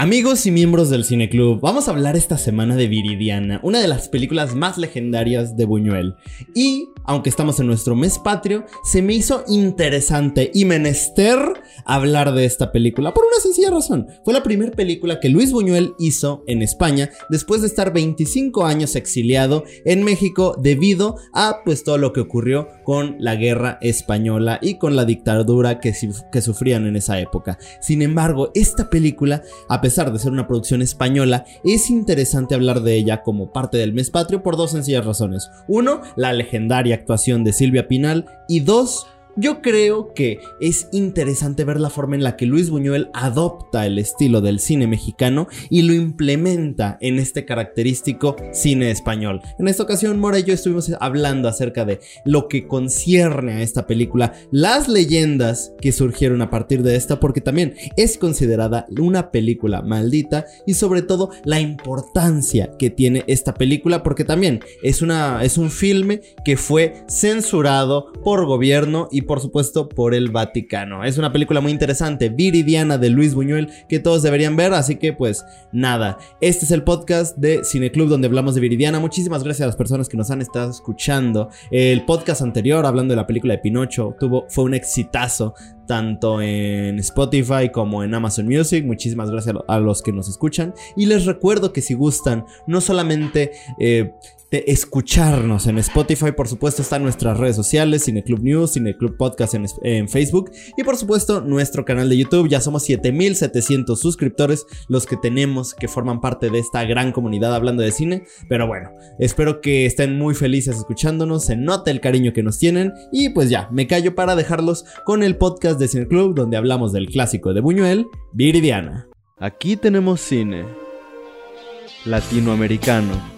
Amigos y miembros del Cine Club, vamos a hablar esta semana de Viridiana, una de las películas más legendarias de Buñuel. Y, aunque estamos en nuestro mes patrio, se me hizo interesante y menester hablar de esta película por una sencilla razón. Fue la primera película que Luis Buñuel hizo en España después de estar 25 años exiliado en México debido a pues todo lo que ocurrió con la guerra española y con la dictadura que, que sufrían en esa época. Sin embargo, esta película, a pesar de ser una producción española, es interesante hablar de ella como parte del mes patrio por dos sencillas razones. Uno, la legendaria actuación de Silvia Pinal y dos, yo creo que es interesante ver la forma en la que Luis Buñuel adopta el estilo del cine mexicano y lo implementa en este característico cine español. En esta ocasión, Mora y yo estuvimos hablando acerca de lo que concierne a esta película, las leyendas que surgieron a partir de esta, porque también es considerada una película maldita y sobre todo la importancia que tiene esta película, porque también es, una, es un filme que fue censurado por gobierno y por supuesto por el Vaticano. Es una película muy interesante, Viridiana de Luis Buñuel, que todos deberían ver, así que pues nada, este es el podcast de Cineclub donde hablamos de Viridiana. Muchísimas gracias a las personas que nos han estado escuchando. El podcast anterior, hablando de la película de Pinocho, tuvo, fue un exitazo tanto en Spotify como en Amazon Music. Muchísimas gracias a los que nos escuchan. Y les recuerdo que si gustan, no solamente eh, de escucharnos en Spotify, por supuesto están nuestras redes sociales, Cineclub News, Cineclub Podcast en, en, Facebook y por supuesto nuestro canal de YouTube. Ya somos 7700 suscriptores los que tenemos que forman parte de esta gran comunidad hablando de cine. Pero bueno, espero que estén muy felices escuchándonos, se nota el cariño que nos tienen y pues ya, me callo para dejarlos con el podcast de Cineclub donde hablamos del clásico de Buñuel, Viridiana. Aquí tenemos cine latinoamericano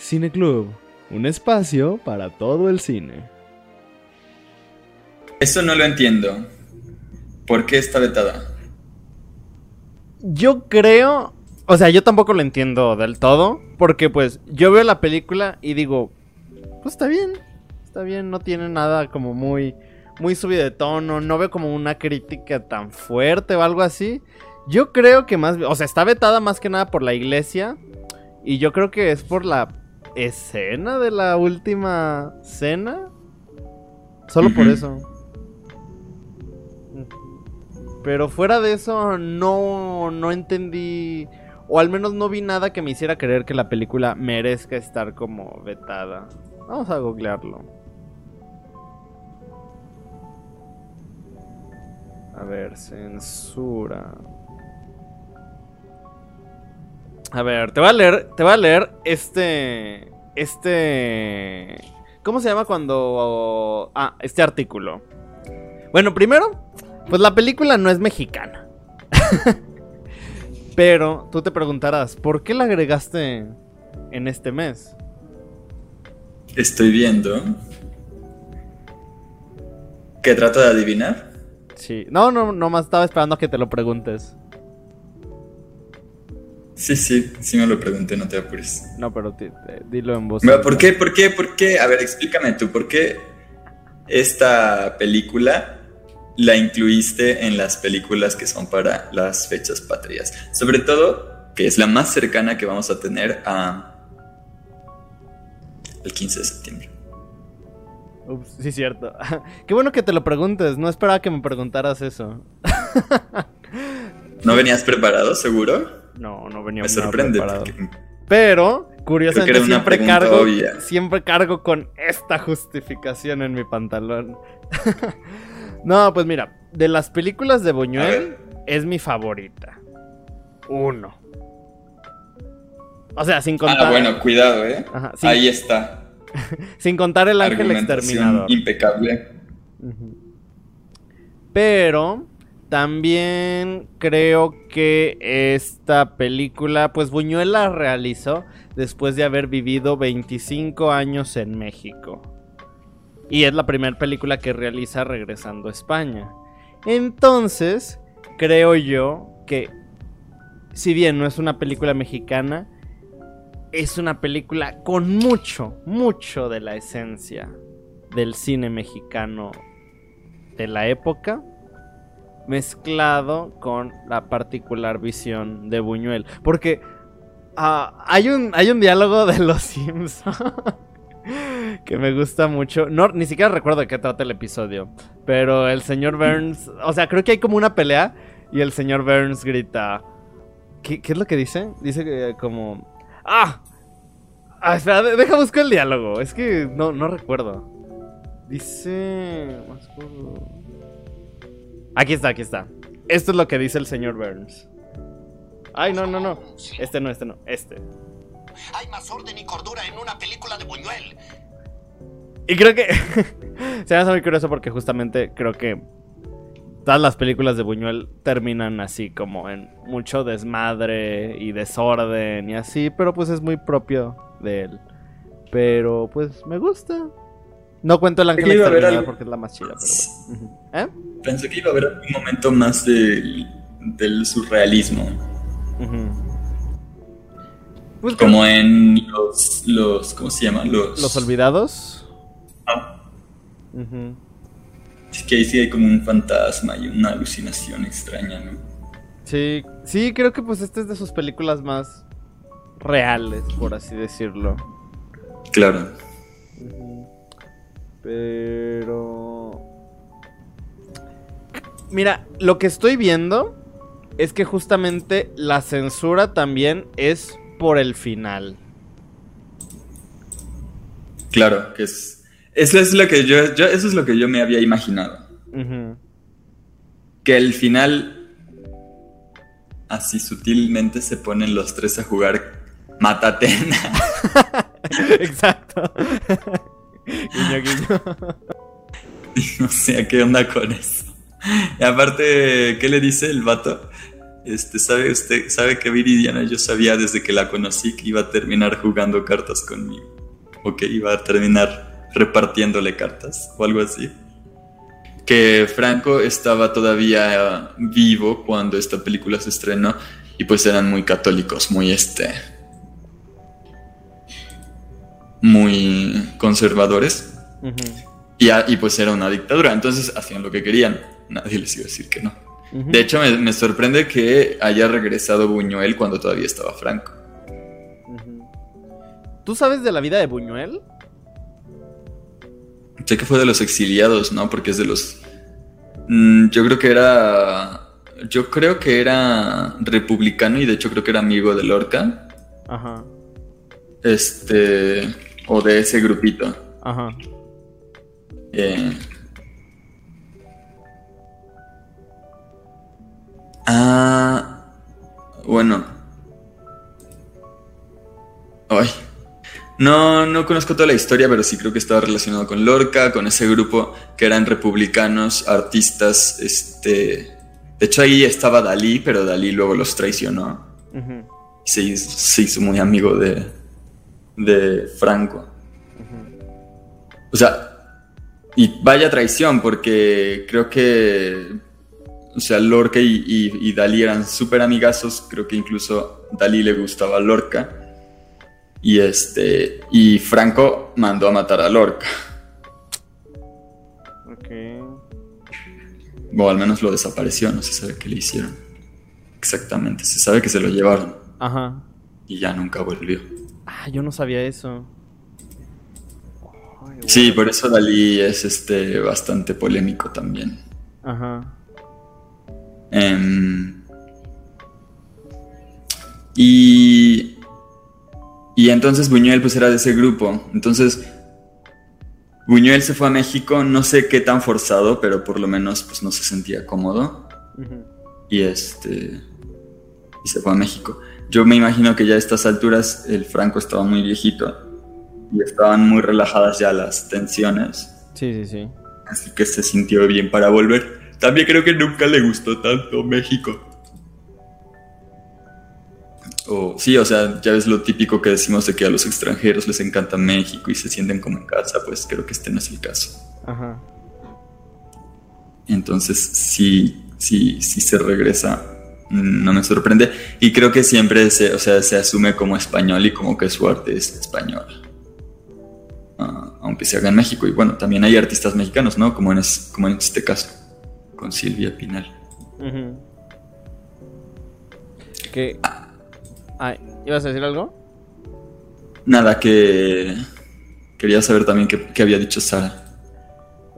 Cine Club, un espacio para todo el cine. Eso no lo entiendo. ¿Por qué está vetada? Yo creo, o sea, yo tampoco lo entiendo del todo, porque pues yo veo la película y digo, pues está bien, está bien, no tiene nada como muy muy subido de tono, no veo como una crítica tan fuerte o algo así. Yo creo que más, o sea, está vetada más que nada por la iglesia y yo creo que es por la escena de la última cena. Solo por eso. Pero fuera de eso, no, no entendí. O al menos no vi nada que me hiciera creer que la película merezca estar como vetada. Vamos a googlearlo. A ver, censura. A ver, te voy a leer, te voy a leer este, este, ¿cómo se llama cuando, ah, este artículo? Bueno, primero, pues la película no es mexicana. Pero tú te preguntarás, ¿por qué la agregaste en este mes? Estoy viendo. ¿Qué trata de adivinar? Sí. No, no, no más estaba esperando a que te lo preguntes. Sí, sí, sí me lo pregunté, no te apures. No, pero dilo en voz. ¿Por qué, por qué, por qué? A ver, explícame tú, ¿por qué esta película la incluiste en las películas que son para las fechas patrias? Sobre todo, que es la más cercana que vamos a tener a el 15 de septiembre. Ups, sí, cierto. Qué bueno que te lo preguntes, no esperaba que me preguntaras eso. ¿No venías preparado, seguro? No, no venía Me sorprende. Pero, curiosamente, siempre cargo, siempre cargo con esta justificación en mi pantalón. no, pues mira, de las películas de Buñuel es mi favorita. Uno. O sea, sin contar. Ah, bueno, cuidado, ¿eh? Ahí está. sin contar el ángel exterminador. Impecable. Pero también creo que esta película, pues Buñuel la realizó después de haber vivido 25 años en México. Y es la primera película que realiza regresando a España. Entonces, creo yo que, si bien no es una película mexicana, es una película con mucho, mucho de la esencia del cine mexicano de la época mezclado con la particular visión de Buñuel. Porque ah, hay, un, hay un diálogo de los Simpsons que me gusta mucho. No, ni siquiera recuerdo de qué trata el episodio. Pero el señor Burns, o sea, creo que hay como una pelea y el señor Burns grita... ¿Qué, es lo que dice? Dice que como... ¡Ah! ah espera, deja buscar el diálogo. Es que no, no recuerdo. Dice... Aquí está, aquí está. Esto es lo que dice el señor Burns. Ay, no, no, no. Este no, este no, este. Hay más orden y cordura en una película de Buñuel. Y creo que se me hace muy curioso porque justamente creo que todas las películas de Buñuel terminan así como en mucho desmadre y desorden y así, pero pues es muy propio de él. Pero pues me gusta. No cuento el ángel exterminador porque es la más chida, pero bueno. ¿Eh? Pensé que iba a haber un momento más del surrealismo. Pues Como en los, los. ¿Cómo se llama? Los, ¿Los olvidados. Ah. Es que ahí sí hay como un fantasma y una alucinación extraña, ¿no? Sí, sí, creo que pues esta es de sus películas más reales, por así decirlo. Claro. Pero... Mira, lo que estoy viendo es que justamente la censura también es por el final. Claro, que es. Eso es lo que yo, eso es lo que yo me había imaginado. Que el final. Así sutilmente se ponen los tres a jugar Matatena. Exacto. Guiño, guiño. no sé qué onda con eso. Y aparte, ¿qué le dice el vato? Este, ¿sabe usted, sabe que Viridiana yo sabía desde que la conocí que iba a terminar jugando cartas conmigo? O que iba a terminar repartiéndole cartas o algo así. Que Franco estaba todavía vivo cuando esta película se estrenó y pues eran muy católicos, muy este muy conservadores. y, y, pues era una dictadura, entonces hacían lo que querían. Nadie les iba a decir que no. De hecho, me, sorprende que haya regresado Buñuel cuando todavía estaba Franco. ¿Tú sabes de la vida de Buñuel? Sé que fue de los exiliados, ¿no? Porque es de los... Mm, yo creo que era... Yo creo que era republicano y de hecho creo que era amigo de Lorca. Ajá. Este... O de ese grupito. Ajá. Eh, Ah, bueno. Ay. No, no conozco toda la historia, pero sí creo que estaba relacionado con Lorca, con ese grupo que eran republicanos, artistas, este... De hecho ahí estaba Dalí, pero Dalí luego los traicionó. y se, hizo, muy amigo de, de Franco. O sea, y vaya traición, porque creo que o sea, Lorca y, Dalí eran súper amigazos, creo que incluso Dalí le gustaba a Lorca. Y este. Y Franco mandó a matar a Lorca. Ok. O al menos lo desapareció, no se sabe qué le hicieron. Exactamente, se sabe que se lo llevaron. Ajá. Y ya nunca volvió. Ah, yo no sabía eso. Sí, por eso Dalí es este bastante polémico también. Ajá. Em, y, y entonces Buñuel pues era de ese grupo. Entonces Buñuel se fue a México, no sé qué tan forzado, pero por lo menos pues no se sentía cómodo. Y este y se fue a México. Yo me imagino que ya a estas alturas el Franco estaba muy viejito y estaban muy relajadas ya las tensiones. Sí, sí, sí. Así que se sintió bien para volver. También creo que nunca le gustó tanto México. O, sí, o sea, ya ves lo típico que decimos de que a los extranjeros les encanta México y se sienten como en casa, pues creo que este no es el caso. Ajá. Entonces, sí, sí, sí se regresa. No me sorprende. Y creo que siempre se, o sea, se asume como español y como que su arte es español. Ah, aunque se haga en México. Y bueno, también hay artistas mexicanos, ¿no? Como en, es- como en este caso, con Silvia Pinal. Que. Ay, ¿Ibas a decir algo? Nada, que quería saber también qué, qué había dicho Sara.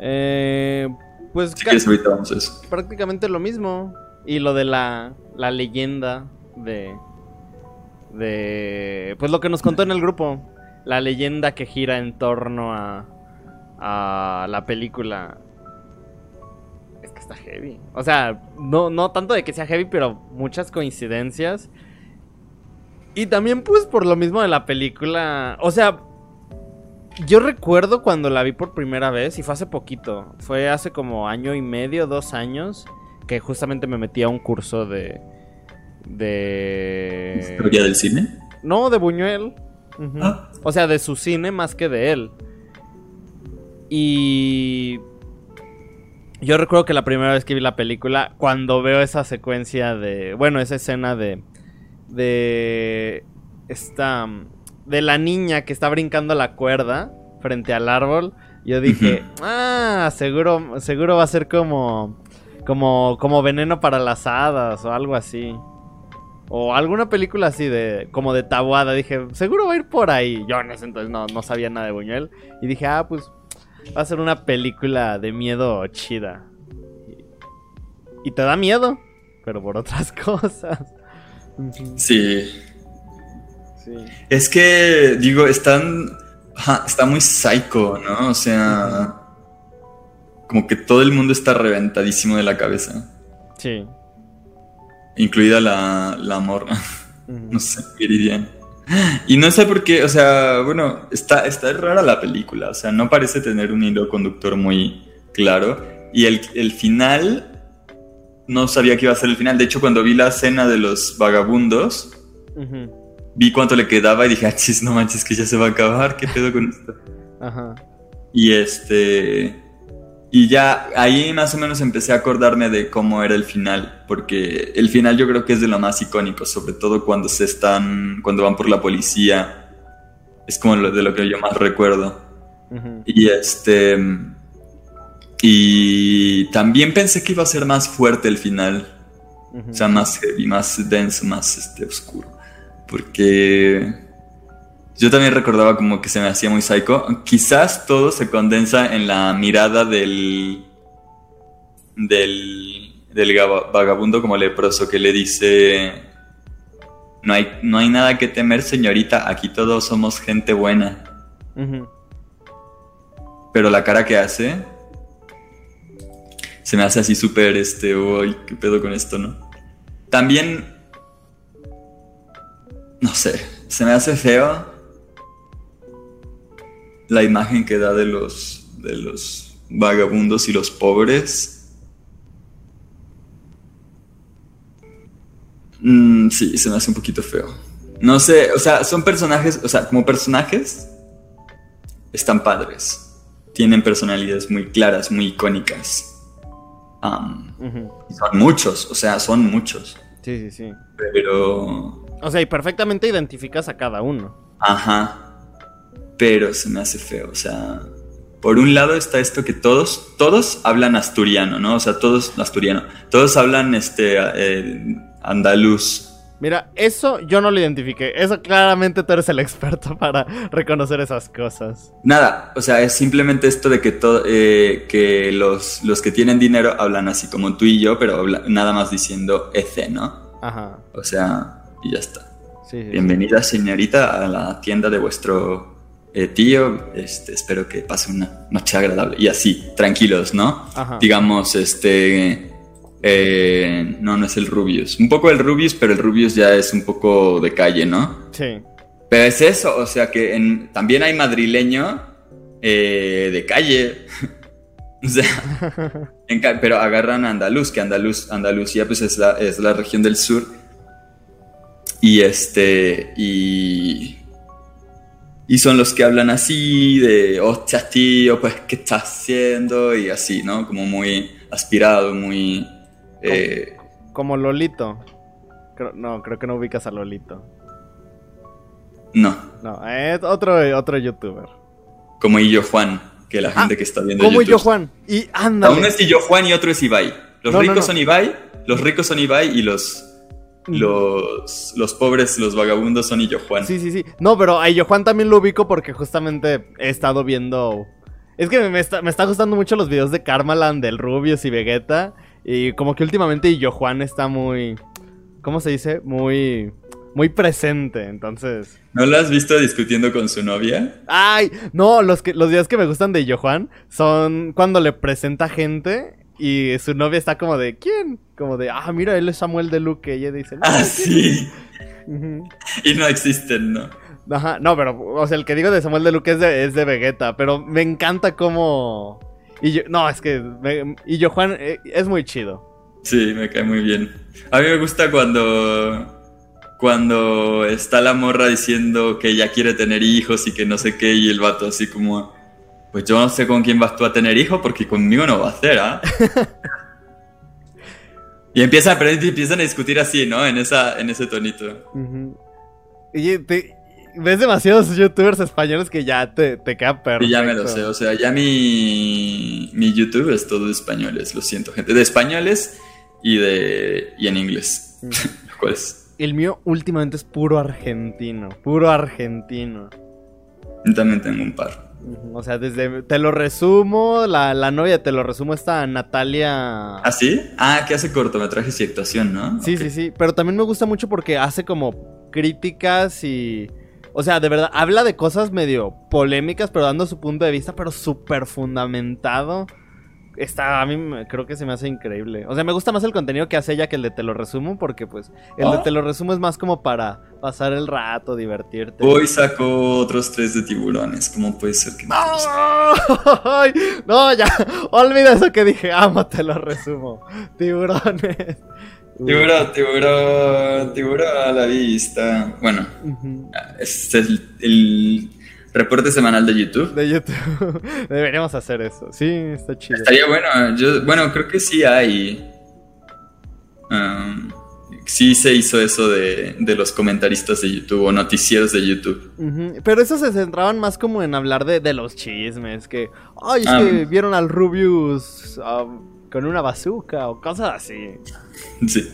Eh, pues Si quieres, ahorita vamos a eso. prácticamente lo mismo. Y lo de la, la leyenda de. De. Pues lo que nos contó en el grupo. La leyenda que gira en torno a. A la película. Es que está heavy. O sea, no, no tanto de que sea heavy, pero muchas coincidencias. Y también, pues, por lo mismo de la película. O sea, yo recuerdo cuando la vi por primera vez, y fue hace poquito, fue hace como año y medio, dos años, que justamente me metí a un curso de... De... ¿Historia del cine? No, de Buñuel. Ah. O sea, de su cine más que de él. Y... Yo recuerdo que la primera vez que vi la película, cuando veo esa secuencia de... Bueno, esa escena de... De... Esta... De la niña que está brincando la cuerda frente al árbol. Yo dije, ah, seguro, seguro va a ser como... Como, como veneno para las hadas o algo así. O alguna película así de. como de tabuada. Dije, seguro va a ir por ahí. Yo en ese entonces no, no sabía nada de Buñuel. Y dije, ah, pues. Va a ser una película de miedo chida. Y, y te da miedo. Pero por otras cosas. Sí. Sí. Es que, digo, están. está muy psycho, ¿no? O sea. Como que todo el mundo está reventadísimo de la cabeza. Sí. Incluida la, la morra. No sé, Viridian. Y no sé por qué, o sea, bueno, está, está rara la película. O sea, no parece tener un hilo conductor muy claro. Y el, el final. No sabía que iba a ser el final. De hecho, cuando vi la escena de los vagabundos. Vi cuánto le quedaba y dije, ah, chis, no manches, que ya se va a acabar, ¿qué pedo con esto? Ajá. Y este. Y ya ahí más o menos empecé a acordarme de cómo era el final, porque el final yo creo que es de lo más icónico, sobre todo cuando se están, cuando van por la policía, es como lo, de lo que yo más recuerdo. Y este. Y también pensé que iba a ser más fuerte el final, o sea, más heavy, más denso, más este, oscuro. Porque yo también recordaba como que se me hacía muy psycho. Quizás todo se condensa en la mirada del. del. del vagabundo como leproso que le dice. No hay, no hay nada que temer, señorita. Aquí todos somos gente buena. Pero la cara que hace. Se me hace así súper este. Uy, qué pedo con esto, ¿no? También. No sé. Se me hace feo. La imagen que da de los. de los vagabundos y los pobres. Mm, sí, se me hace un poquito feo. No sé, o sea, son personajes, o sea, como personajes, están padres. Tienen personalidades muy claras, muy icónicas. Son muchos, o sea, son muchos. Sí, sí, sí. Pero. O sea, y perfectamente identificas a cada uno. Ajá. Pero se me hace feo, o sea. Por un lado está esto que todos, todos hablan asturiano, ¿no? O sea, todos asturiano. Todos hablan este eh, andaluz. Mira, eso yo no lo identifiqué. Eso claramente tú eres el experto para reconocer esas cosas. Nada, o sea, es simplemente esto de que, todo, eh, que los, los que tienen dinero hablan así como tú y yo, pero nada más diciendo EC, ¿no? Ajá. O sea, y ya está. Sí, sí, sí. Bienvenida, señorita, a la tienda de vuestro eh, tío. Este, espero que pase una noche agradable. Y así, tranquilos, ¿no? Ajá. Digamos, este. eh, no, no es el Rubius. Un poco el Rubius, pero el Rubius ya es un poco de calle, ¿no? Sí. Pero es eso, o sea que en- también hay madrileño eh, de calle. O sea, en pero agarran a Andaluz, que Andaluz, Andalucía pues es la, es la región del sur. Y este, y... Y son los que hablan así, de, hostia, tío, pues, ¿qué estás haciendo? Y así, ¿no? Como muy aspirado, muy... eh, Como Lolito. No, creo que no ubicas a Lolito. no, No, es otro, otro youtuber. como Illo Juan, que la gente que está viendo Ah, Como YouTube. yo, Juan. Y ándale. Uno es Illo Juan y otro es Ibai. Los No, no, ricos no. son Ibai, los ricos son Ibai y los, los, los pobres, los vagabundos son Illo Juan. Sí, sí, sí. No, pero a yo Juan también lo ubico porque justamente he estado viendo. Es que me está, me está gustando mucho los videos de Karmaland, del Rubius y Vegeta. Y como que últimamente Yo Juan está muy. ¿Cómo se dice? Muy. Muy presente. Entonces. ¿No lo has visto discutiendo con su novia? ¡Ay! No, los, que, los videos que me gustan de Yo Juan son cuando le presenta gente. Y su novia está como de. ¿Quién? Como de. Ah, mira, él es Samuel de Luque. Y ella dice. "No, Ah, ¿quién sí. Y no existen, ¿no? Ajá, no, pero, o sea, el que digo de Samuel de Luque es de, es de Vegeta, pero me encanta cómo... Y yo, no, es que... me- y yo, Juan, eh, es muy chido. Sí, me cae muy bien. A mí me gusta cuando cuando está la morra diciendo que ella quiere tener hijos y que no sé qué y el vato así como pues yo no sé con quién vas tú a tener hijos porque conmigo no va a hacer, ¿ah? y empiezan, pero empiezan a discutir así, ¿no? En esa en ese tonito. Y te- ves demasiados youtubers españoles que ya te, te queda perfecto. Y ya me lo sé, o sea, ya mi mi YouTube es todo de españoles, lo siento, gente, de españoles y de y en inglés. Lo cual es El mío últimamente es puro argentino, puro argentino. yo también tengo un par. O sea, desde... Te lo resumo, la, la novia, te lo resumo, esta Natalia... ¿Ah, sí? Ah, que hace cortometrajes y actuación, ¿no? Sí, sí, sí. Pero también me gusta mucho porque hace como críticas y. O sea, de verdad, habla de cosas medio polémicas, pero dando su punto de vista, pero súper fundamentado. Está, a mí me- creo que se me hace increíble. O sea, me gusta más el contenido que hace ella que el de Te lo resumo, porque pues el de Ah. Te lo resumo es más como para pasar el rato, divertirte. Hoy sacó otros tres de tiburones. ¿Cómo puede ser que no? No, ya, olvida eso que dije, amo, te lo resumo. Tiburones. Tiburón, tiburón, tiburón a la vista. Bueno, este es el, el reporte semanal de YouTube. De YouTube. Deberíamos hacer eso. Sí, está chido. Estaría bueno. Yo, bueno, creo que sí hay. um, sí se hizo eso de, de los comentaristas de YouTube o noticieros de YouTube. Pero eso se centraban más como en hablar de, de los chismes. Que, ay, es Ah, que bueno. vieron al Rubius ah, con una bazooka o cosas así. Sí,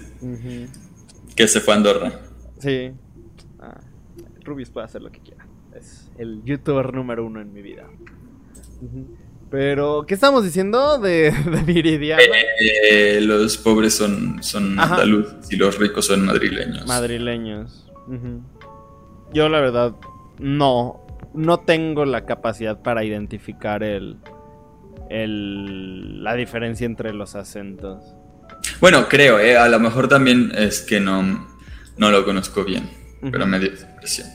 que se fue a Andorra. Sí. Ah, Rubius puede hacer lo que quiera. Es el youtuber número uno en mi vida. Pero, ¿qué estamos diciendo de, de Viridiana? Eh, los pobres son, son Ajá. andaluces y los ricos son madrileños. Madrileños. Yo la verdad no no tengo la capacidad para identificar el, el la diferencia entre los acentos. Bueno, creo, ¿eh? a lo mejor también es que no, no lo conozco bien, pero me dio esa impresión.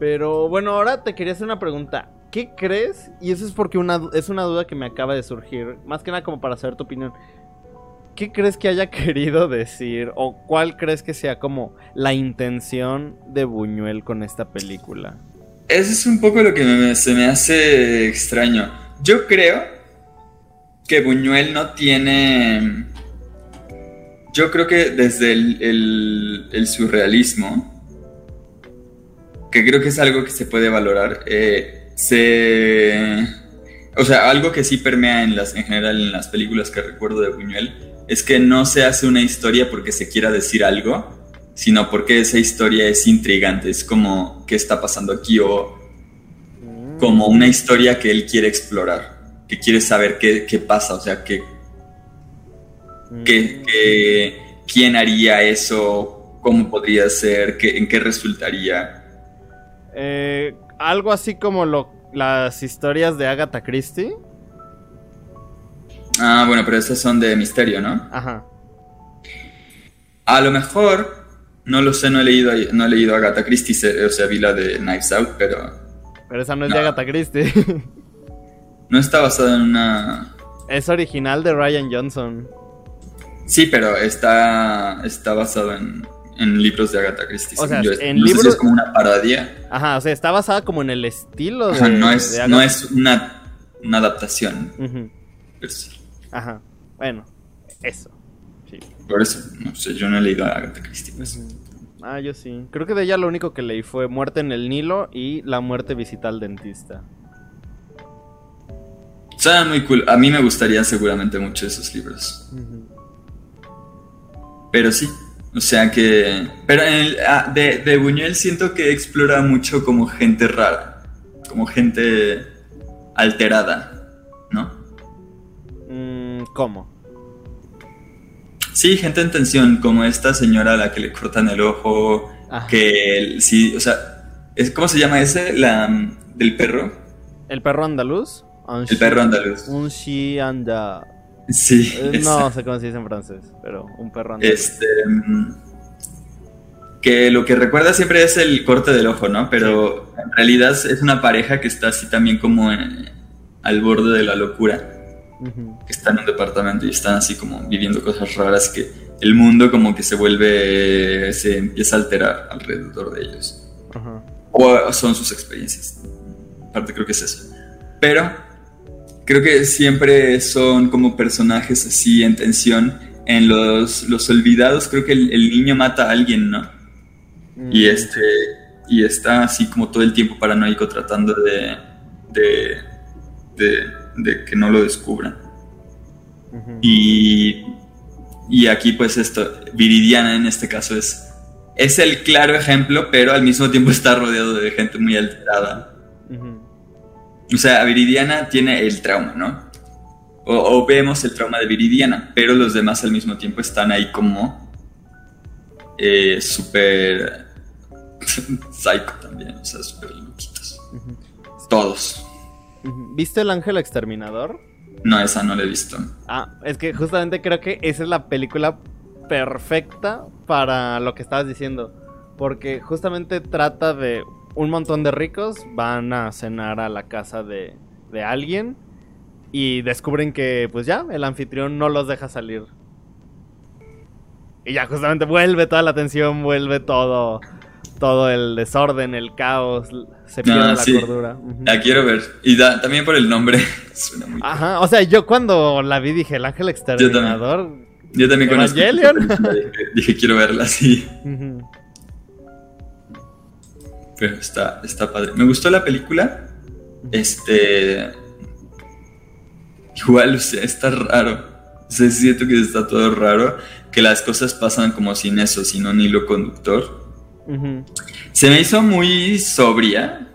Pero bueno, ahora te quería hacer una pregunta. ¿Qué crees? Y eso es porque una, es una duda que me acaba de surgir. Más que nada como para saber tu opinión. ¿Qué crees que haya querido decir? ¿O cuál crees que sea como la intención de Buñuel con esta película? Eso es un poco lo que me- se me hace extraño. Yo creo que Buñuel no tiene... Yo creo que desde el surrealismo, que creo que es algo que se puede valorar, eh, se... O sea, algo que sí permea en, las, en general en las películas que recuerdo de Buñuel es que no se hace una historia porque se quiera decir algo, sino porque esa historia es intrigante, es como qué está pasando aquí o como una historia que él quiere explorar, que quiere saber qué, qué pasa, o sea, que, que, que- quién haría eso, cómo podría ser, qué, en qué resultaría. Eh, algo así como lo, las historias de Agatha Christie. Ah, bueno, pero esas son de misterio, ¿no? Ajá. A lo mejor, no lo sé, no he leído, no he leído Agatha Christie, o sea, vi la de Knives Out, pero... Pero esa no es No. de Agatha Christie. No está basado en una. Es original de Ryan Johnson. Sí, pero está, está basado en, en libros de Agatha Christie. O sea, yo. en no sé si libros- es como una parodia. Ajá, o sea, está basada como en el estilo de. Ajá, no es, de no es una, una adaptación. Ujú, pero sí. Ajá. Bueno, eso. Sí. Por eso, no sé, yo no he leído a Agatha Christie. pues. Ah, yo sí. Creo que de ella lo único que leí fue Muerte en el Nilo y La muerte visita al dentista. Suena muy cool. A mí me gustaría seguramente mucho esos libros. Pero sí, o sea que... Pero en el- ah, de, de Buñuel siento que explora mucho como gente rara, como gente alterada, ¿no? Mm, ¿Cómo? Sí, gente en tensión, como esta señora a la que le cortan el ojo, Ajá. que sí, o sea, es, ¿cómo se llama ese? La del perro, ¿El perro andaluz? Un el perro andaluz. Un shi anda... Sí, Eh, no sé cómo se dice en francés, pero un perro andaluz. Este. mm, Que lo que recuerda siempre es el corte del ojo, ¿no? Pero en realidad es una pareja que está así también como en- al borde de la locura. Que está en un departamento y están así como viviendo cosas raras que el mundo como que se vuelve. se empieza a alterar alrededor de ellos. Ajá. O son sus experiencias. Aparte creo que es eso. Pero creo que siempre son como personajes así en tensión. En los, los olvidados creo que el, el niño mata a alguien, ¿no? Y Mm, este y está así como todo el tiempo paranoico tratando de de, de, de que no lo descubran. Y, y aquí pues esto, Viridiana en este caso es, es el claro ejemplo, pero al mismo tiempo está rodeado de gente muy alterada. Ujú. O sea, Viridiana tiene el trauma, ¿no? O, o vemos el trauma de Viridiana, pero los demás al mismo tiempo están ahí como eh, súper psycho también, o sea, súper loquitos. Todos. ¿Viste el ángel exterminador? No, esa no la he visto. Ah, es que justamente creo que esa es la película perfecta para lo que estabas diciendo. Porque justamente trata de un montón de ricos van a cenar a la casa de, de alguien y descubren que pues ya el anfitrión no los deja salir. Y ya justamente vuelve toda la tensión, vuelve todo todo el desorden, el caos, se pierde Ah, la sí. cordura. La quiero ver. Y da- también por el nombre. Suena muy Ajá, o sea, yo cuando la vi dije, el ángel exterminador. Yo también Evangelion. película, Dije, dije, quiero verla, sí. Ujú. Pero está, está padre. Me gustó la película. Este. Igual, o sea, está raro. O sea, siento que está todo raro. Que las cosas pasan como sin eso, sin un hilo conductor. Se me hizo muy sobria.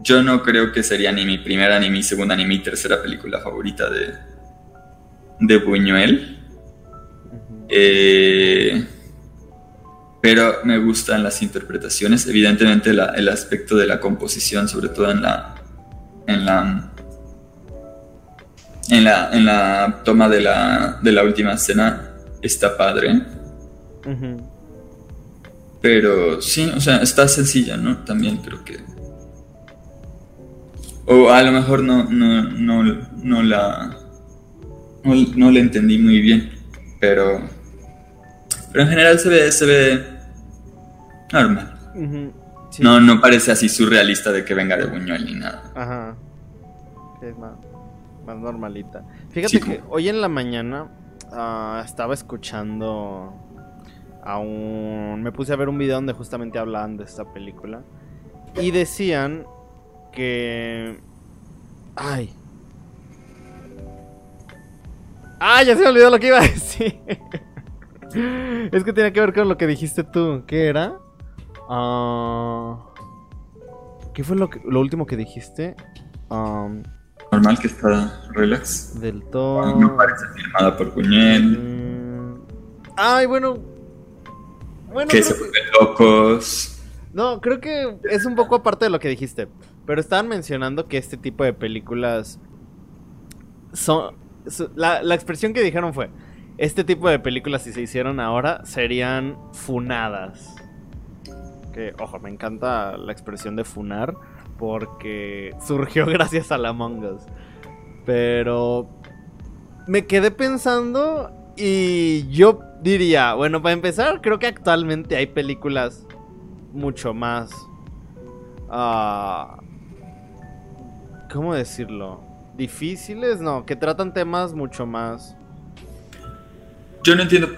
Yo no creo que sería ni mi primera, ni mi segunda, ni mi tercera película favorita de, de Buñuel. Eh, pero me gustan las interpretaciones. Evidentemente la- el aspecto de la composición, sobre todo en la. en la. En la, en la toma de la, de la última escena está padre. Pero sí, o sea, está sencilla, ¿no? También creo que. O a lo mejor no, no, no, no la. No, no la entendí muy bien. Pero. Pero en general se ve, se ve. Normal. Sí. No, no parece así surrealista de que venga de Buñuel ni nada. Ajá. Es más, más normalita. Fíjate Sí, que como- hoy en la mañana ah, estaba escuchando a un... Me puse a ver un video donde justamente hablaban de esta película. Y decían que... Ay. Ah, ya se me olvidó lo que iba a decir. es que tenía que ver con lo que dijiste tú. ¿Qué era? Ah... ¿Qué fue lo, que- lo último que dijiste? Um, Normal que está relax. del todo. No parece filmada por Buñuel. Mm, Ay, bueno. Bueno, Que se que- vuelven locos. no, creo que es un poco aparte de lo que dijiste. Pero estaban mencionando que este tipo de películas son. la expresión que dijeron fue: Este tipo de películas, si se hicieron ahora, serían funadas. Que, ojo, me encanta la expresión de funar. Porque surgió gracias a la Among. Pero me quedé pensando y yo diría, bueno, para empezar, creo que actualmente hay películas mucho más... ah, ¿Cómo decirlo? Difíciles, no, que tratan temas mucho más... Yo no entiendo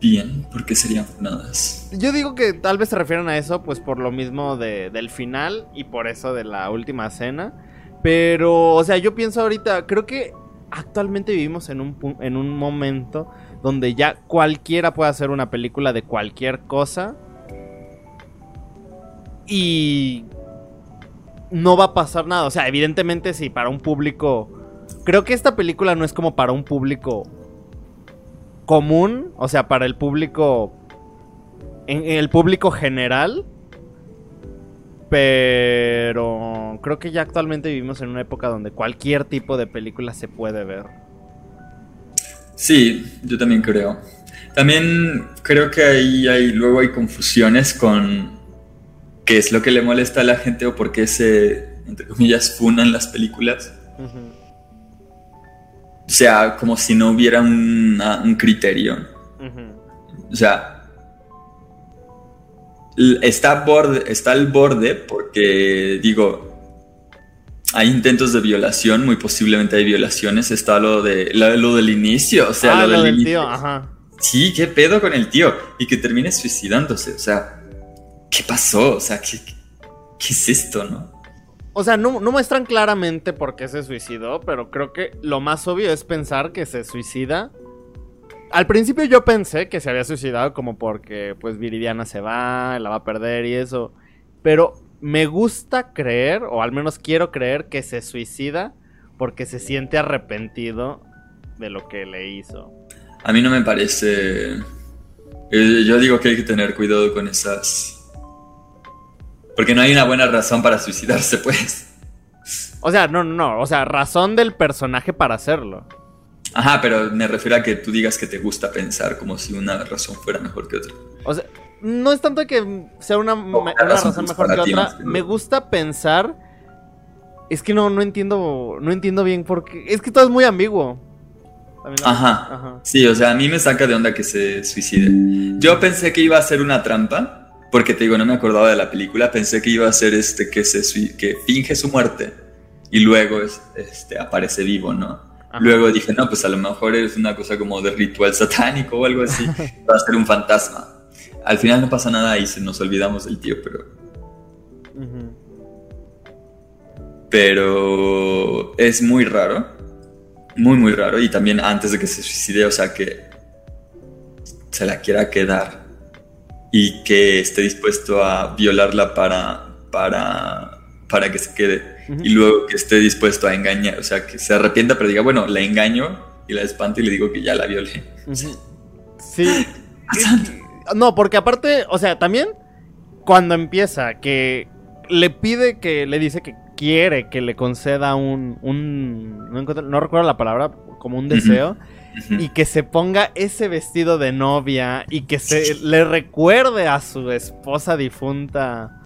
bien por qué serían funadas. Yo digo que tal vez se refieren a eso, pues por lo mismo de- del final y por eso de la última cena. Pero, o sea, yo pienso ahorita, creo que actualmente vivimos en un, en un momento donde ya cualquiera puede hacer una película de cualquier cosa. Y no va a pasar nada. O sea, evidentemente sí, para un público... Creo que esta película no es como para un público común, o sea, para el público en, en el público general. Pero creo que ya actualmente vivimos en una época donde cualquier tipo de película se puede ver. Sí, yo también creo. También creo que ahí hay, luego hay confusiones con qué es lo que le molesta a la gente o por qué se, entre comillas, funan las películas. O sea, como si no hubiera una- un criterio. O sea, está, borde, está al borde porque, digo, hay intentos de violación, muy posiblemente hay violaciones. Está lo, de, lo, lo del inicio, o sea, ah, lo, lo del del inicio. tío, ajá. Sí, qué pedo con el tío. Y que termine suicidándose. O sea, ¿qué pasó? O sea, ¿qué, qué es esto, no? O sea, no, no muestran claramente por qué se suicidó, pero creo que lo más obvio es pensar que se suicida. Al principio yo pensé que se había suicidado como porque pues Viridiana se va, la va a perder y eso. Pero me gusta creer, o al menos quiero creer, que se suicida porque se siente arrepentido de lo que le hizo. A mí no me parece. eh, Yo digo que hay que tener cuidado con esas. Porque no hay una buena razón para suicidarse, pues. O sea, no, no, no, o sea, razón del personaje para hacerlo. Ajá, pero me refiero a que tú digas que te gusta pensar como si una razón fuera mejor que otra. O sea, no es tanto que sea una, razón mejor que otra. Me gusta pensar. Es que no, no entiendo. No entiendo bien por qué. Es que todo es muy ambiguo. Ajá. Sí, o sea, a mí me saca de onda que se suicide. Yo pensé que iba a ser una trampa, porque te digo, no me acordaba de la película. Pensé que iba a ser este que se que finge su muerte y luego es- este aparece vivo, ¿no? Ajá. Luego dije, no, pues a lo mejor es una cosa como de ritual satánico o algo así. Va a ser un fantasma. Al final no pasa nada y se nos olvidamos del tío, pero pero es muy raro. Muy, muy raro. Y también antes de que se suicide, o sea, que se la quiera quedar y que esté dispuesto a violarla para, para, para que se quede. Y luego que esté dispuesto a engañar, o sea, que se arrepienta, pero diga, bueno, la engaño y la espanto y le digo que ya la violé. Ujú. Sí. No, porque aparte, o sea, también cuando empieza que le pide que le dice que quiere que le conceda un un no, encuentro- no recuerdo la palabra, como un deseo Y que se ponga ese vestido de novia y que se le recuerde a su esposa difunta.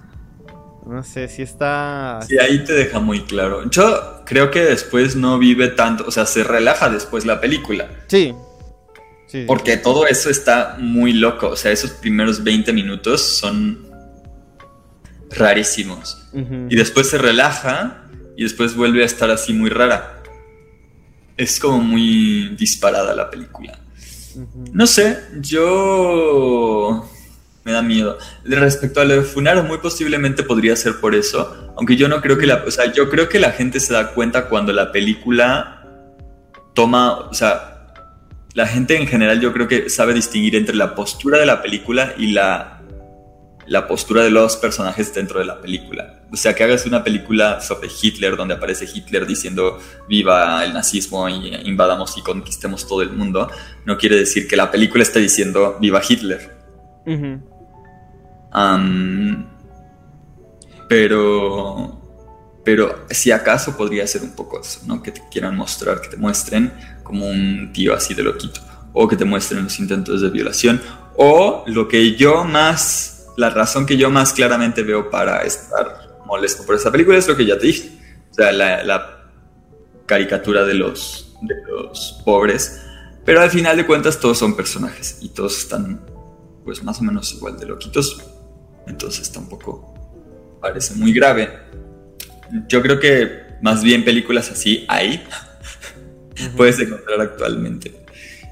No sé si está Sí, ahí te deja muy claro. Yo creo que después no vive tanto, o sea, se relaja después la película. Sí. Sí. Porque todo eso está muy loco. O sea, esos primeros 20 minutos son rarísimos. Y después se relaja y después vuelve a estar así muy rara. Es como muy disparada la película. No sé, yo me da miedo. Respecto a lo de Funaro, muy posiblemente podría ser por eso. Aunque yo no creo que la. O sea, yo creo que la gente se da cuenta cuando la película toma. O sea, la gente en general yo creo que sabe distinguir entre la postura de la película y la, la postura de los personajes dentro de la película. O sea, que hagas una película sobre Hitler donde aparece Hitler diciendo viva el nazismo y invadamos y conquistemos todo el mundo, no quiere decir que la película esté diciendo viva Hitler. Pero. Pero si acaso podría ser un poco eso, ¿no? Que te quieran mostrar, que te muestren como un tío así de loquito. O que te muestren los intentos de violación. O lo que yo más. La razón que yo más claramente veo para estar molesto por esa película es lo que ya te dije. O sea, la, la caricatura de los, de los pobres. Pero al final de cuentas todos son personajes y todos están pues más o menos igual de loquitos. Entonces tampoco parece muy grave. Yo creo que más bien películas así hay. Puedes encontrar actualmente.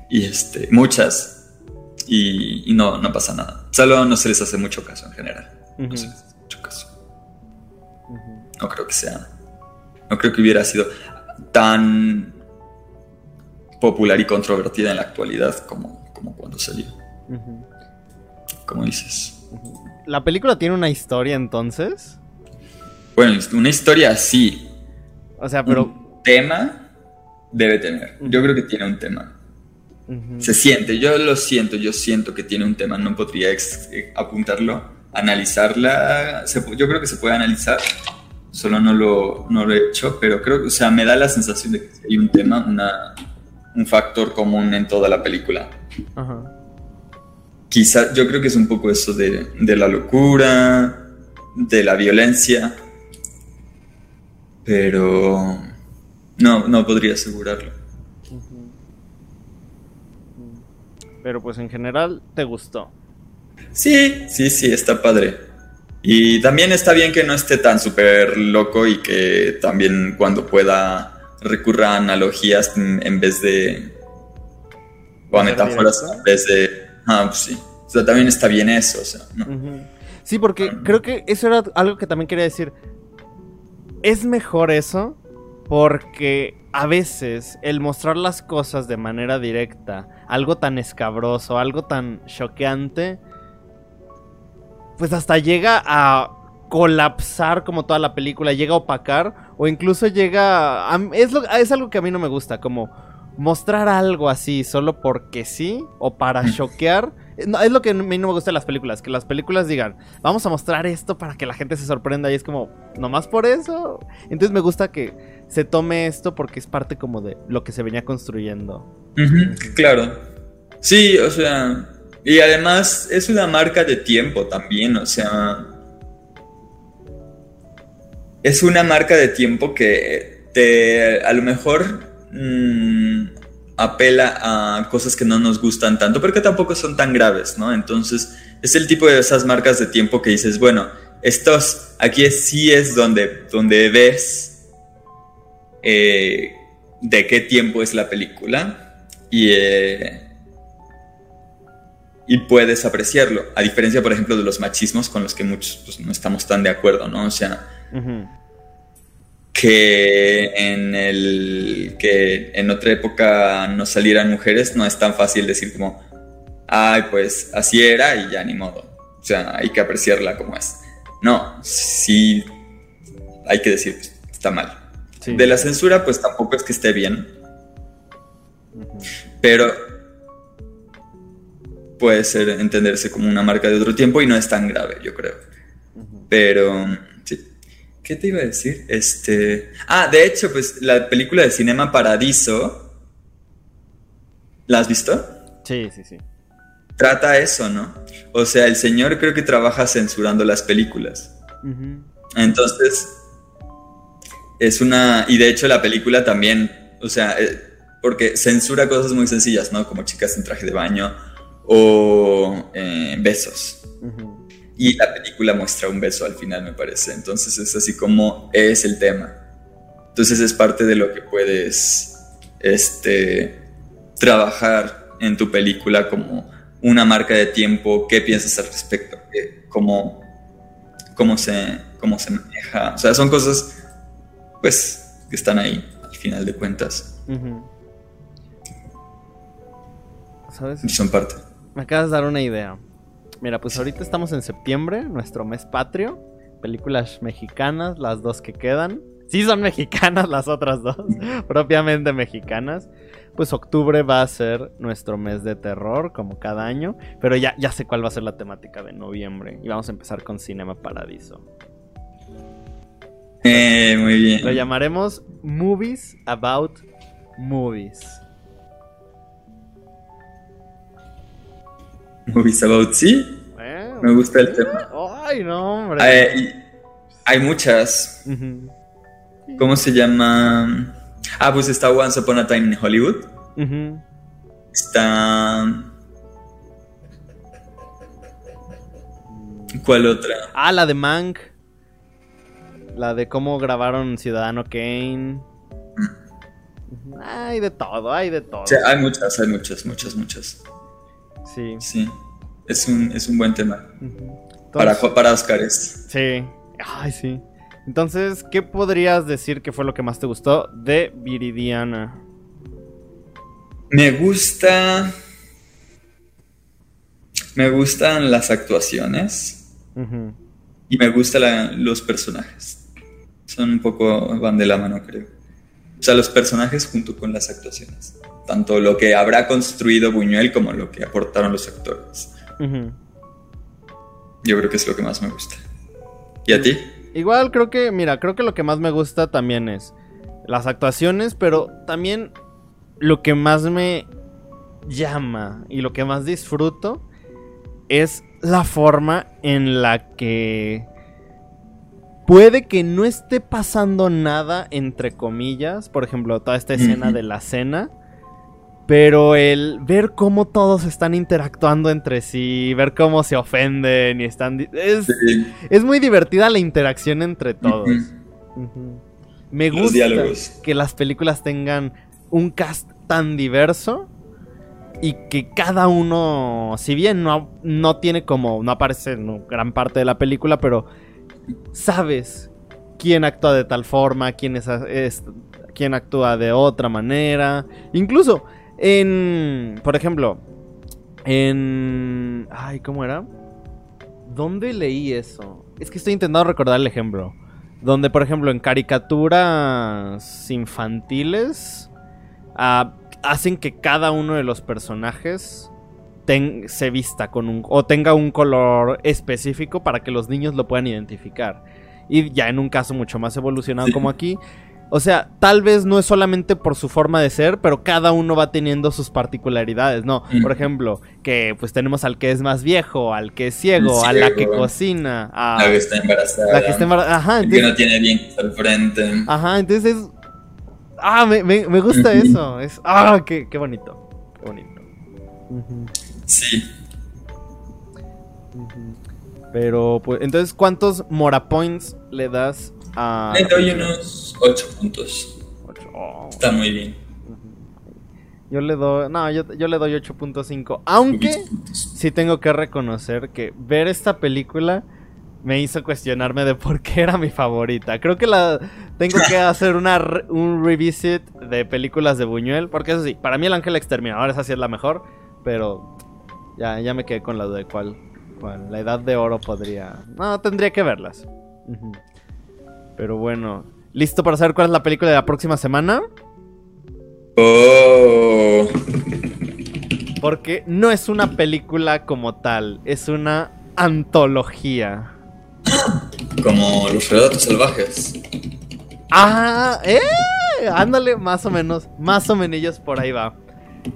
Y este, muchas. Y, y no, no pasa nada. Solo no se les hace mucho caso en general. No se les hace mucho caso. No creo que sea. No creo que hubiera sido tan popular y controvertida en la actualidad como, como cuando salió. Como dices. ¿La película tiene una historia entonces? Bueno, una historia así, O sea, pero... un tema debe tener. Yo creo que tiene un tema. Se siente, yo lo siento, yo siento que tiene un tema. No podría eh, apuntarlo, analizarla. se yo creo que se puede analizar. Solo no lo, no lo he hecho, pero creo que, o sea, me da la sensación de que hay un tema, una, un factor común en toda la película. Ajá. Quizá, yo creo que es un poco eso de, de la locura, de la violencia, pero no, no podría asegurarlo. Pero pues en general te gustó. Sí, sí, sí, está padre. Y también está bien que no esté tan súper loco y que también cuando pueda recurra a analogías en vez de... o a ¿Ser metáforas en vez de... Ah, pues sí. O sea, también está bien eso, o sea, ¿no? Sí, porque creo que eso era algo que también quería decir. Es mejor eso porque a veces el mostrar las cosas de manera directa, algo tan escabroso, algo tan choqueante, pues hasta llega a colapsar como toda la película, llega a opacar o incluso llega a... es, lo- es algo que a mí no me gusta, como mostrar algo así solo porque sí o para choquear. No, es lo que a mí no me gusta de las películas, que las películas digan, vamos a mostrar esto para que la gente se sorprenda y es como, nomás por eso. Entonces me gusta que se tome esto porque es parte como de lo que se venía construyendo. Claro. Sí, o sea, y además es una marca de tiempo también, o sea, es una marca de tiempo que te, a lo mejor mm, apela a cosas que no nos gustan tanto, pero que tampoco son tan graves, ¿no? Entonces, es el tipo de esas marcas de tiempo que dices, bueno, estos, aquí sí es donde, donde ves eh, de qué tiempo es la película y, eh, y puedes apreciarlo. A diferencia, por ejemplo, de los machismos con los que muchos pues, no estamos tan de acuerdo, ¿no? O sea. Que en el que en otra época no salieran mujeres no es tan fácil decir como ay pues así era y ya ni modo o sea hay que apreciarla como es no sí hay que decir pues, está mal Sí. de la censura pues tampoco es que esté bien pero puede ser entenderse como una marca de otro tiempo y no es tan grave yo creo Ujú. pero, sí. ¿Qué te iba a decir? Este. Ah, de hecho, pues la película de Cinema Paradiso. ¿La has visto? Sí, sí, sí. Trata eso, ¿no? O sea, el señor creo que trabaja censurando las películas. Entonces. Es una. Y de hecho, la película también. O sea, eh, porque censura cosas muy sencillas, ¿no? Como chicas en traje de baño. O eh, besos. Ujú. Y la película muestra un beso al final, me parece. Entonces es así como es el tema. Entonces es parte de lo que puedes este, trabajar en tu película como una marca de tiempo. ¿Qué piensas al respecto? ¿Qué- ¿Cómo, cómo, se, ¿Cómo se maneja? O sea, son cosas pues que están ahí al final de cuentas. ¿Sabes? Y son parte. Me acabas de dar una idea. Mira, pues ahorita estamos en septiembre, nuestro mes patrio. Películas mexicanas, las dos que quedan. Sí son mexicanas las otras dos, propiamente mexicanas. Pues octubre va a ser nuestro mes de terror, como cada año. Pero ya, ya sé cuál va a ser la temática de noviembre. Y vamos a empezar con Cinema Paradiso. Eh, muy bien. Lo llamaremos Movies About Movies. Movies About Sí. Eh, Me gusta el tema. Ay, no, hombre. Hay muchas. ¿Cómo se llama? Ah, pues está Once Upon a Time in Hollywood. Está. ¿Cuál otra? Ah, la de Mank. La de cómo grabaron Ciudadano Kane. Hay de todo, hay de todo. Sea, hay muchas, hay muchas, muchas, muchas. Sí. Sí. Es un, es un buen tema. Para, Entonces- para Oscars. Sí. Ay, sí. Entonces, ¿qué podrías decir que fue lo que más te gustó de Viridiana? Me gusta. Me gustan las actuaciones. Y me gustan los personajes. Son un poco. van de la mano, creo. O sea, los personajes junto con las actuaciones. Tanto lo que habrá construido Buñuel como lo que aportaron los actores. Yo creo que es lo que más me gusta. ¿Y a ti? Igual creo que, mira, creo que lo que más me gusta también es las actuaciones, pero también lo que más me llama y lo que más disfruto es la forma en la que puede que no esté pasando nada entre comillas, por ejemplo, toda esta escena de la cena, pero el ver cómo todos están interactuando entre sí, ver cómo se ofenden y están es Sí. es muy divertida la interacción entre todos. Me Los gusta diálogos. que las películas tengan un cast tan diverso y que cada uno, si bien no, no tiene como, no aparece en gran parte de la película, pero sabes quién actúa de tal forma, quién, es, es- quién actúa de otra manera. Incluso en, por ejemplo, en... Ay, ¿cómo era? ¿Dónde leí eso? Es que estoy intentando recordar el ejemplo. Donde, por ejemplo, en caricaturas infantiles ah, hacen que cada uno de los personajes ten- se vista con un o tenga un color específico para que los niños lo puedan identificar. Y ya en un caso mucho más evolucionado Sí. como aquí, o sea, tal vez no es solamente por su forma de ser, pero cada uno va teniendo sus particularidades, ¿no? Por ejemplo, que pues tenemos al que es más viejo, al que es ciego, a la que cocina, a La que está embarazada. la que está embarazada. Ajá, el que entonces, no tiene dientes al frente. ajá, entonces es... Ah, me, me- me gusta eso. Es... Ah, qué, qué bonito. Qué bonito. Sí. Pero, pues, entonces, ¿cuántos Mora Points le das Le doy unos 8 puntos. Ocho. Oh. Está muy bien. Yo le doy... No, yo, yo le doy 8.5. Aunque... Sí tengo que reconocer que ver esta película me hizo cuestionarme de por qué era mi favorita. Creo que la tengo que hacer una un revisit de películas de Buñuel, porque eso sí, para mí el Ángel Exterminador esa sí es la mejor, pero ya, ya me quedé con la duda de cuál, cuál. La Edad de Oro podría... No, tendría que verlas. Ujú. Pero bueno, ¿listo para saber cuál es la película de la próxima semana? Oh. Porque no es una película como tal, es una antología. Como los relatos salvajes. Ah, ¡eh! Ándale, más o menos. Más o menos por ahí va.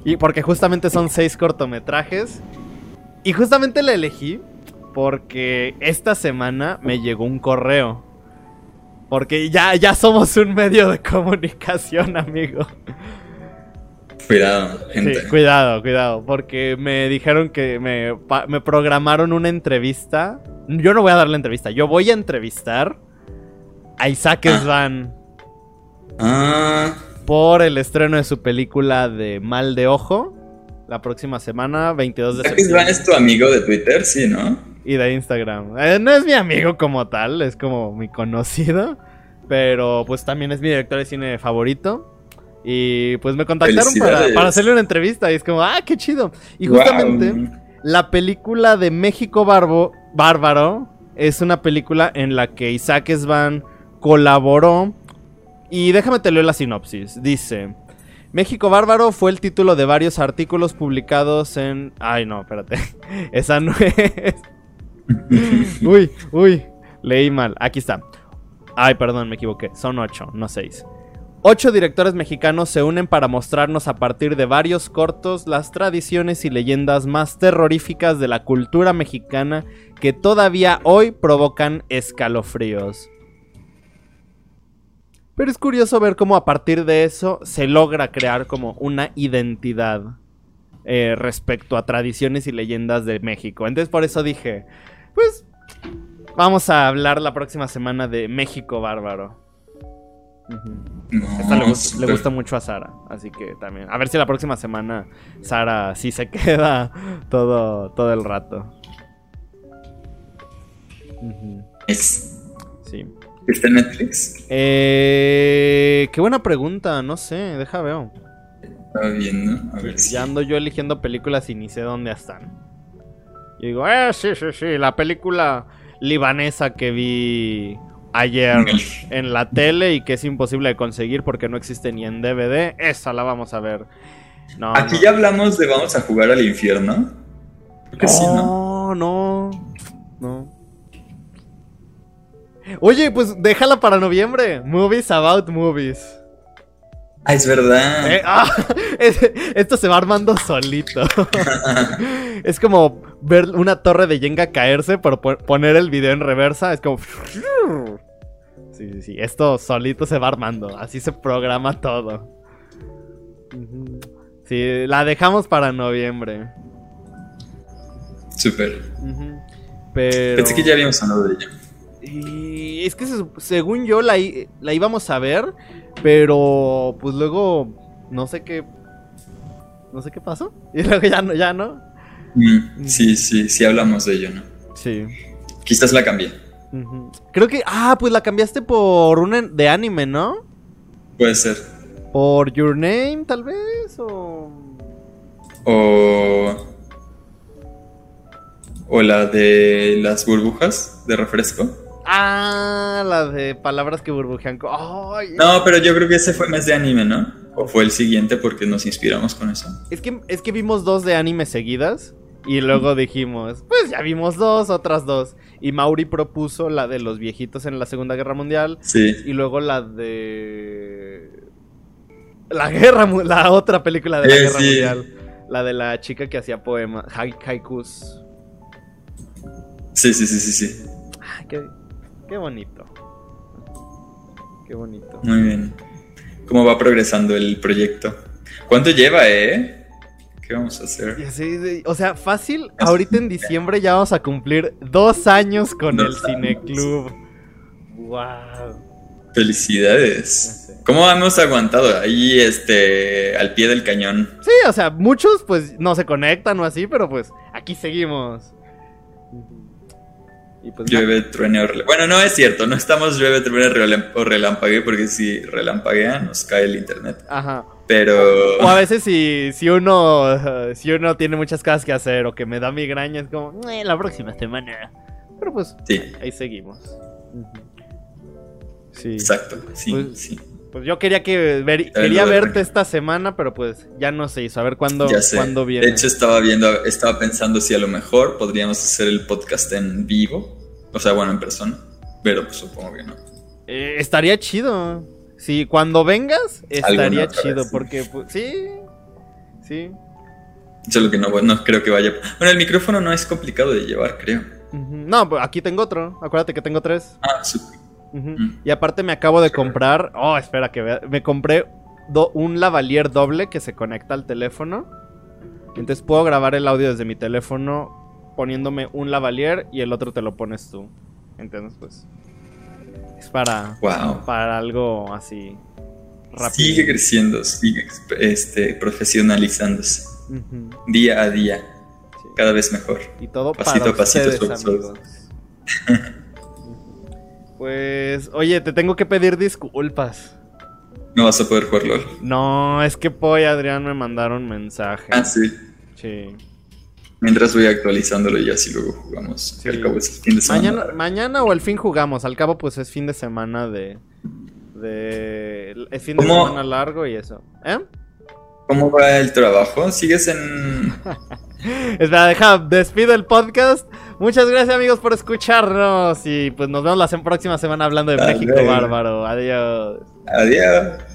Y porque justamente son seis cortometrajes. Y justamente la elegí porque esta semana me llegó un correo. Porque ya, ya somos un medio de comunicación, amigo. Cuidado, gente. Sí, cuidado, cuidado. Porque me dijeron que me, programaron una entrevista. Yo no voy a dar la entrevista. Yo voy a entrevistar a Isaac Ah. Svan Ah, por el estreno de su película de Mal de Ojo. La próxima semana, 22 de Jack Swan septiembre. es tu amigo de Twitter, sí, ¿no? Y de Instagram. Eh, no es mi amigo como tal, es como mi conocido. Pero pues también es mi director de cine favorito. Y pues me contactaron para, para hacerle una entrevista. Y es como, ah, qué chido. Y Wow. justamente la película de México Barbo, Bárbaro es una película en la que Isaac Svan colaboró. Y déjame te leo la sinopsis. Dice: México Bárbaro fue el título de varios artículos publicados en. Ay, no, espérate. Esa no es. uy, uy. Leí mal. Aquí está. Ay, perdón, me equivoqué. Son ocho, no seis. Ocho directores mexicanos se unen para mostrarnos a partir de varios cortos las tradiciones y leyendas más terroríficas de la cultura mexicana que todavía hoy provocan escalofríos. Pero es curioso ver cómo a partir de eso se logra crear como una identidad eh, respecto a tradiciones y leyendas de México. Entonces por eso dije, pues vamos a hablar la próxima semana de México Bárbaro. No, Esta le, gusta mucho a Sara, así que también. A ver si la próxima semana Sara sí se queda todo, todo el rato. Es- Sí. ¿Está en Netflix? Eh, qué buena pregunta, no sé, deja veo. Estaba viendo. A ver si. Ya ando yo eligiendo películas y ni sé dónde están. Y digo, eh, sí, sí, sí, la película libanesa que vi ayer en la tele y que es imposible de conseguir porque no existe ni en DVD, esa la vamos a ver. No, Aquí no. ya hablamos de vamos a jugar al infierno. Creo que sí, ¿no? No, no, no. Oye, pues déjala para noviembre. Movies about movies. Ah, es verdad. Eh, ah, es- esto se va armando solito. es como ver una torre de Jenga caerse, pero po- poner el video en reversa. Es como. Sí, sí, sí. Esto solito se va armando. Así se programa todo. Sí, la dejamos para noviembre. Súper. Pero. Pensé que ya habíamos hablado de ella. Y es que se- según yo la, la íbamos a ver, pero pues luego no sé qué no sé qué pasó y luego ya no ya no. Mm, sí, sí, sí hablamos de ello, ¿no? Sí. Quizás la cambié. Creo que ah, pues la cambiaste por una de anime, ¿no? Puede ser. Por Your Name tal vez o O. O la de las burbujas de refresco. Ah, la de palabras que burbujean. No, pero yo creo que ese fue más de anime, ¿no? O fue el siguiente porque nos inspiramos con eso. Es que, es que vimos dos de anime seguidas y luego dijimos, pues ya vimos dos, otras dos. Y Mauri propuso la de los viejitos en la Segunda Guerra Mundial Sí. y luego la de... La guerra, la otra película de la Eh, Guerra sí. Mundial. La de la chica que hacía poemas, hai- haikus. Sí, sí, sí, sí, sí. Ay, qué, qué bonito. Qué bonito. Muy bien. ¿Cómo va progresando el proyecto? ¿Cuánto lleva, eh? ¿Qué vamos a hacer? Así o sea, fácil, ahorita en diciembre ya vamos a cumplir dos años con el Dos años. Cineclub. Wow. Felicidades. ¿Cómo hemos aguantado ahí, este, al pie del cañón? Sí, o sea, muchos pues no se conectan o así, pero pues aquí seguimos. Y pues. Llueve, truene o Bueno, no es cierto, no estamos llueve, truene o relampague porque si relampaguea nos cae el internet. Ajá. Pero... O a veces si, si uno si uno tiene muchas cosas que hacer o que me da migraña es como "Eh, la próxima semana. Pero pues Sí, ahí seguimos. Sí. exacto. Sí, Pues- sí. Pues yo quería que ver, quería verte esta semana, pero pues ya no se hizo. A ver cuándo, cuándo viene. De hecho, estaba viendo, estaba pensando si a lo mejor podríamos hacer el podcast en vivo. O sea, bueno, en persona. Pero pues supongo que no. Eh, estaría chido. Sí, cuando vengas, estaría chido. vez, sí. Porque, pues, sí. Sí. Solo que no, no creo que vaya. Bueno, el micrófono no es complicado de llevar, creo. No, pues aquí tengo otro. Acuérdate que tengo tres. Ah, súper. Mm. Y aparte me acabo de comprar. Oh, espera que vea. Me compré do- un lavalier doble que se conecta al teléfono. Entonces puedo grabar el audio desde mi teléfono poniéndome un lavalier y el otro te lo pones tú. Entonces, pues. Es para. Wow. Para algo así. Rápido. Sigue creciendo, sigue este, profesionalizándose. Día a día. sí. Cada vez mejor. Y todo Pasito para a pasito, amigos. pues, oye, te tengo que pedir disculpas. No vas a poder jugar LOL. No, es que Poy y Adrián me mandaron mensaje. Ah, sí. Sí. Mientras voy actualizándolo y así luego jugamos. Sí. Al cabo es el fin de semana. Mañana, mañana o el fin jugamos. Al cabo, pues es fin de semana de. de es fin de semana largo y eso. ¿Eh? ¿Cómo va el trabajo? ¿Sigues en...? Espera, deja, despido el podcast. Muchas gracias, amigos, por escucharnos. Y pues nos vemos la próxima semana hablando de Hasta México luego. Bárbaro. Adiós. Adiós.